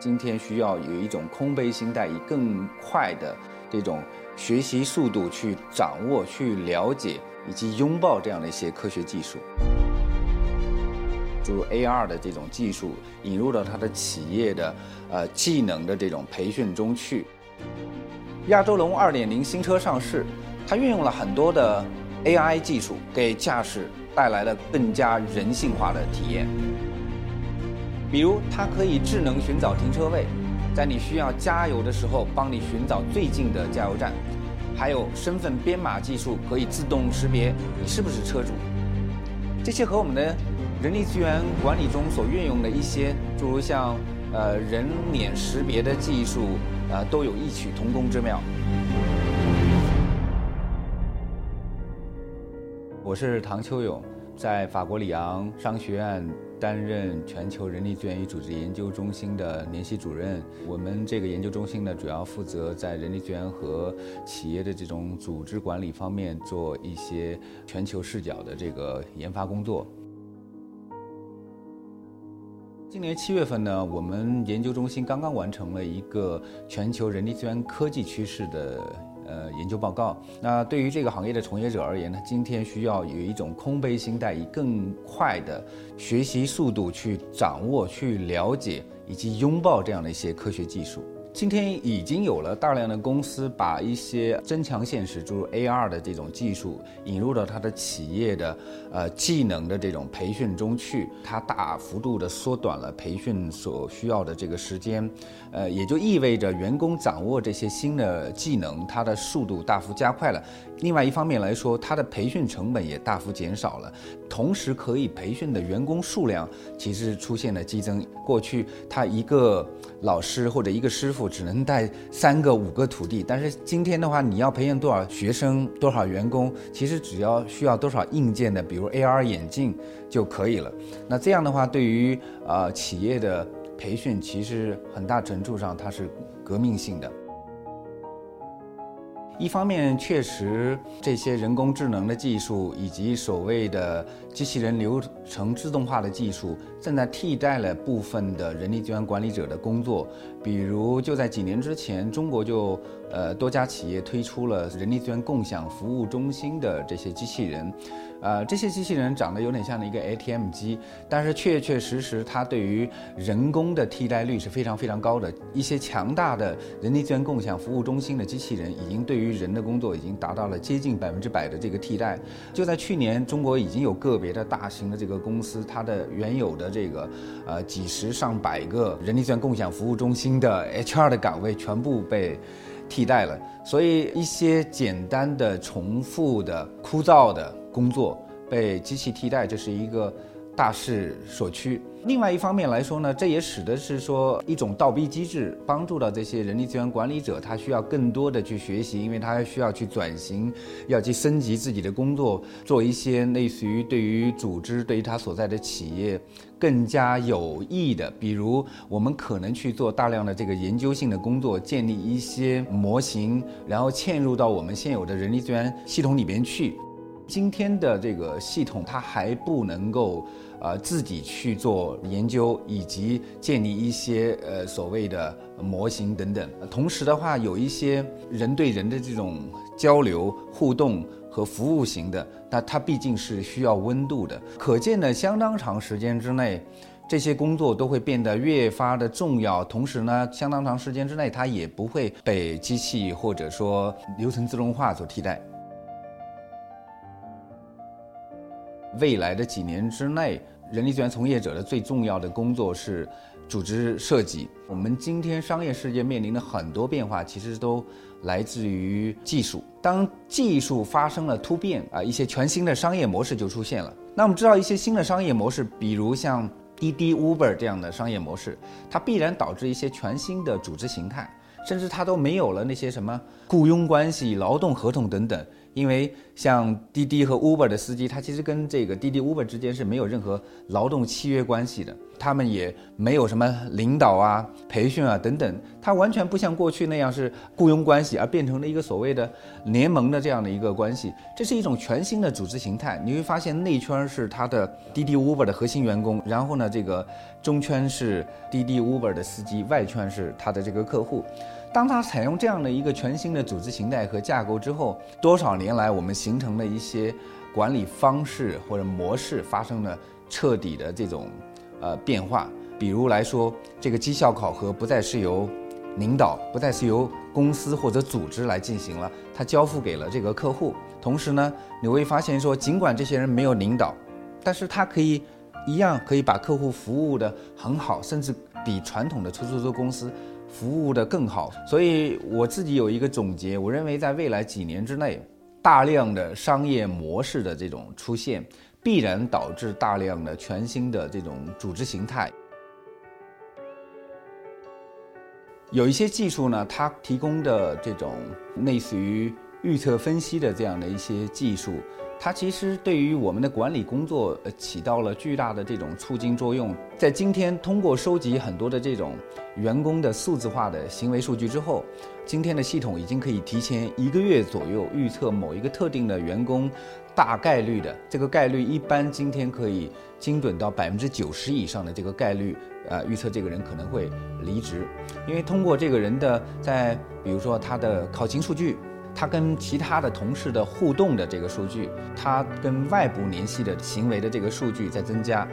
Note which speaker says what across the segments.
Speaker 1: 今天需要有一种空杯心态，以更快的这种学习速度去掌握、去了解以及拥抱这样的一些科学技术，诸如 AR 的这种技术引入到他的企业的呃技能的这种培训中去。亚洲龙2.0新车上市，它运用了很多的 AI 技术，给驾驶带来了更加人性化的体验。比如，它可以智能寻找停车位，在你需要加油的时候，帮你寻找最近的加油站；还有身份编码技术，可以自动识别你是不是车主。这些和我们的人力资源管理中所运用的一些，诸如像呃人脸识别的技术，呃，都有异曲同工之妙。我是唐秋勇，在法国里昂商学院。担任全球人力资源与组织研究中心的联系主任。我们这个研究中心呢，主要负责在人力资源和企业的这种组织管理方面做一些全球视角的这个研发工作。今年七月份呢，我们研究中心刚刚完成了一个全球人力资源科技趋势的。呃，研究报告。那对于这个行业的从业者而言呢，今天需要有一种空杯心态，以更快的学习速度去掌握、去了解以及拥抱这样的一些科学技术。今天已经有了大量的公司把一些增强现实，诸如 AR 的这种技术引入到它的企业的呃技能的这种培训中去，它大幅度的缩短了培训所需要的这个时间，呃，也就意味着员工掌握这些新的技能，它的速度大幅加快了。另外一方面来说，它的培训成本也大幅减少了，同时可以培训的员工数量其实出现了激增。过去他一个老师或者一个师傅只能带三个五个徒弟，但是今天的话，你要培养多少学生、多少员工，其实只要需要多少硬件的，比如 AR 眼镜就可以了。那这样的话，对于呃企业的培训，其实很大程度上它是革命性的。一方面，确实这些人工智能的技术以及所谓的机器人流程自动化的技术，正在替代了部分的人力资源管理者的工作。比如，就在几年之前，中国就呃多家企业推出了人力资源共享服务中心的这些机器人。呃，这些机器人长得有点像一个 ATM 机，但是确确实实，它对于人工的替代率是非常非常高的。一些强大的人力资源共享服务中心的机器人，已经对于人的工作已经达到了接近百分之百的这个替代。就在去年，中国已经有个别的大型的这个公司，它的原有的这个呃几十上百个人力资源共享服务中心的 HR 的岗位全部被替代了。所以，一些简单的、重复的、枯燥的。工作被机器替代，这是一个大势所趋。另外一方面来说呢，这也使得是说一种倒逼机制，帮助到这些人力资源管理者，他需要更多的去学习，因为他需要去转型，要去升级自己的工作，做一些类似于对于组织、对于他所在的企业更加有益的，比如我们可能去做大量的这个研究性的工作，建立一些模型，然后嵌入到我们现有的人力资源系统里边去。今天的这个系统，它还不能够，呃，自己去做研究以及建立一些呃所谓的模型等等。同时的话，有一些人对人的这种交流互动和服务型的，那它毕竟是需要温度的。可见呢，相当长时间之内，这些工作都会变得越发的重要。同时呢，相当长时间之内，它也不会被机器或者说流程自动化所替代。未来的几年之内，人力资源从业者的最重要的工作是组织设计。我们今天商业世界面临的很多变化，其实都来自于技术。当技术发生了突变啊，一些全新的商业模式就出现了。那我们知道，一些新的商业模式，比如像滴滴、Uber 这样的商业模式，它必然导致一些全新的组织形态，甚至它都没有了那些什么雇佣关系、劳动合同等等。因为像滴滴和 Uber 的司机，他其实跟这个滴滴 Uber 之间是没有任何劳动契约关系的，他们也没有什么领导啊、培训啊等等，他完全不像过去那样是雇佣关系，而变成了一个所谓的联盟的这样的一个关系。这是一种全新的组织形态。你会发现内圈是他的滴滴 Uber 的核心员工，然后呢，这个中圈是滴滴 Uber 的司机，外圈是他的这个客户。当他采用这样的一个全新的组织形态和架构之后，多少年来我们形成的一些管理方式或者模式发生了彻底的这种呃变化。比如来说，这个绩效考核不再是由领导，不再是由公司或者组织来进行了，它交付给了这个客户。同时呢，你会发现说，尽管这些人没有领导，但是他可以一样可以把客户服务的很好，甚至比传统的出租车公司。服务的更好，所以我自己有一个总结，我认为在未来几年之内，大量的商业模式的这种出现，必然导致大量的全新的这种组织形态。有一些技术呢，它提供的这种类似于预测分析的这样的一些技术。它其实对于我们的管理工作起到了巨大的这种促进作用。在今天，通过收集很多的这种员工的数字化的行为数据之后，今天的系统已经可以提前一个月左右预测某一个特定的员工大概率的这个概率，一般今天可以精准到百分之九十以上的这个概率，呃，预测这个人可能会离职，因为通过这个人的在比如说他的考勤数据。他跟其他的同事的互动的这个数据，他跟外部联系的行为的这个数据在增加，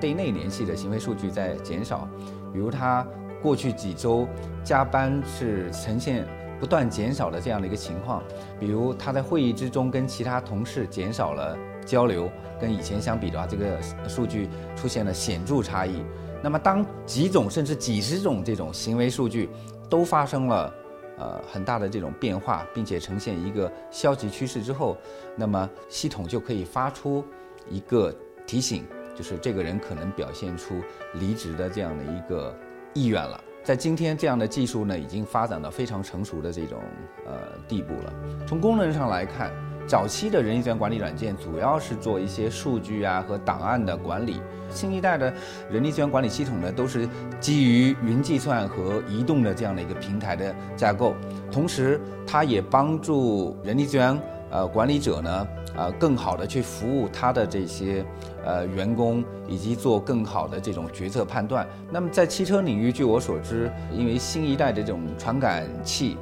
Speaker 1: 对内联系的行为数据在减少。比如他过去几周加班是呈现不断减少的这样的一个情况，比如他在会议之中跟其他同事减少了交流，跟以前相比的话，这个数据出现了显著差异。那么当几种甚至几十种这种行为数据都发生了。呃，很大的这种变化，并且呈现一个消极趋势之后，那么系统就可以发出一个提醒，就是这个人可能表现出离职的这样的一个意愿了。在今天，这样的技术呢，已经发展到非常成熟的这种呃地步了。从功能上来看。早期的人力资源管理软件主要是做一些数据啊和档案的管理，新一代的人力资源管理系统呢都是基于云计算和移动的这样的一个平台的架构，同时它也帮助人力资源呃管理者呢呃更好的去服务他的这些呃员工，以及做更好的这种决策判断。那么在汽车领域，据我所知，因为新一代的这种传感器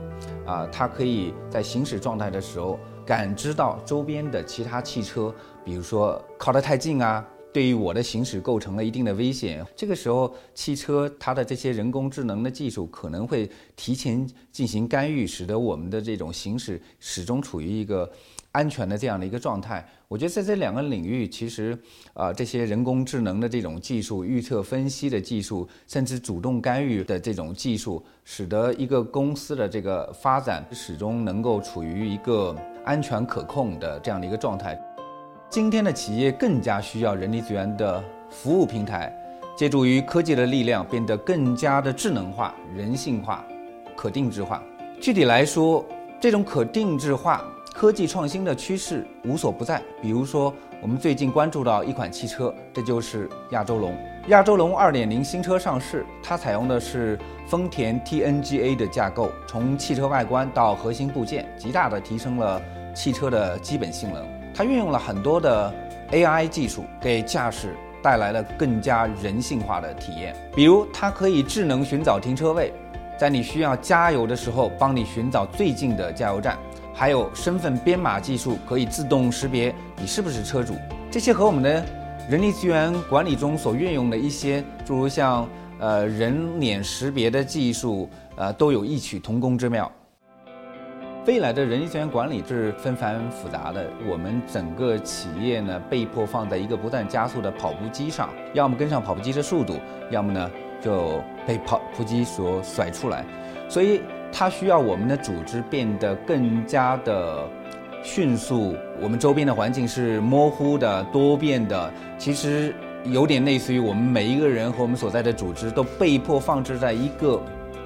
Speaker 1: 啊，它可以在行驶状态的时候。感知到周边的其他汽车，比如说靠得太近啊，对于我的行驶构成了一定的危险。这个时候，汽车它的这些人工智能的技术可能会提前进行干预，使得我们的这种行驶始终处于一个。安全的这样的一个状态，我觉得在这两个领域，其实啊，这些人工智能的这种技术、预测分析的技术，甚至主动干预的这种技术，使得一个公司的这个发展始终能够处于一个安全可控的这样的一个状态。今天的企业更加需要人力资源的服务平台，借助于科技的力量，变得更加的智能化、人性化、可定制化。具体来说，这种可定制化。科技创新的趋势无所不在，比如说，我们最近关注到一款汽车，这就是亚洲龙。亚洲龙2.0新车上市，它采用的是丰田 TNGA 的架构，从汽车外观到核心部件，极大的提升了汽车的基本性能。它运用了很多的 AI 技术，给驾驶带来了更加人性化的体验。比如，它可以智能寻找停车位，在你需要加油的时候，帮你寻找最近的加油站。还有身份编码技术，可以自动识别你是不是车主。这些和我们的人力资源管理中所运用的一些，诸如像呃人脸识别的技术，呃都有异曲同工之妙。未来的人力资源管理是纷繁复杂的，我们整个企业呢被迫放在一个不断加速的跑步机上，要么跟上跑步机的速度，要么呢就被跑步机所甩出来，所以。它需要我们的组织变得更加的迅速，我们周边的环境是模糊的、多变的，其实有点类似于我们每一个人和我们所在的组织都被迫放置在一个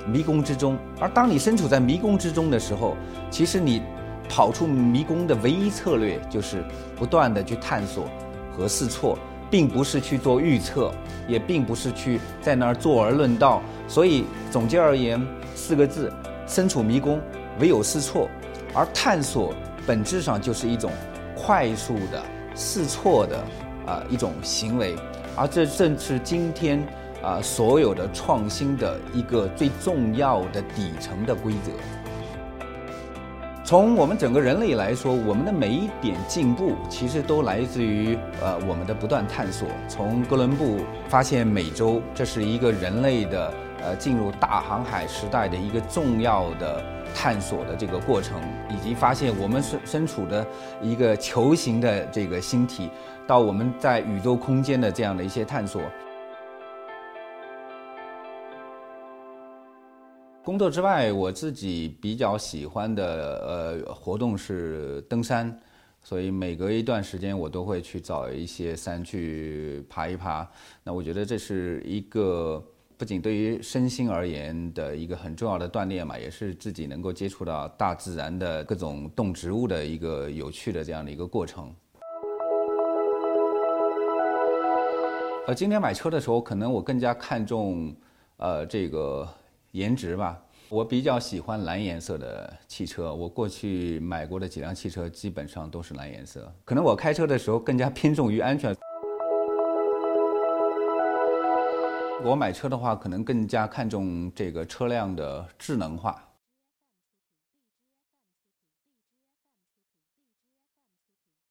Speaker 1: 迷宫之中。而当你身处在迷宫之中的时候，其实你跑出迷宫的唯一策略就是不断的去探索和试错，并不是去做预测，也并不是去在那儿坐而论道。所以总结而言，四个字：身处迷宫，唯有试错。而探索本质上就是一种快速的试错的啊一种行为，而这正是今天啊所有的创新的一个最重要的底层的规则。从我们整个人类来说，我们的每一点进步，其实都来自于呃我们的不断探索。从哥伦布发现美洲，这是一个人类的呃进入大航海时代的一个重要的探索的这个过程，以及发现我们身身处的一个球形的这个星体，到我们在宇宙空间的这样的一些探索。工作之外，我自己比较喜欢的呃活动是登山，所以每隔一段时间我都会去找一些山去爬一爬。那我觉得这是一个不仅对于身心而言的一个很重要的锻炼嘛，也是自己能够接触到大自然的各种动植物的一个有趣的这样的一个过程。呃，今天买车的时候，可能我更加看重呃这个。颜值吧，我比较喜欢蓝颜色的汽车。我过去买过的几辆汽车基本上都是蓝颜色。可能我开车的时候更加偏重于安全。我买车的话，可能更加看重这个车辆的智能化。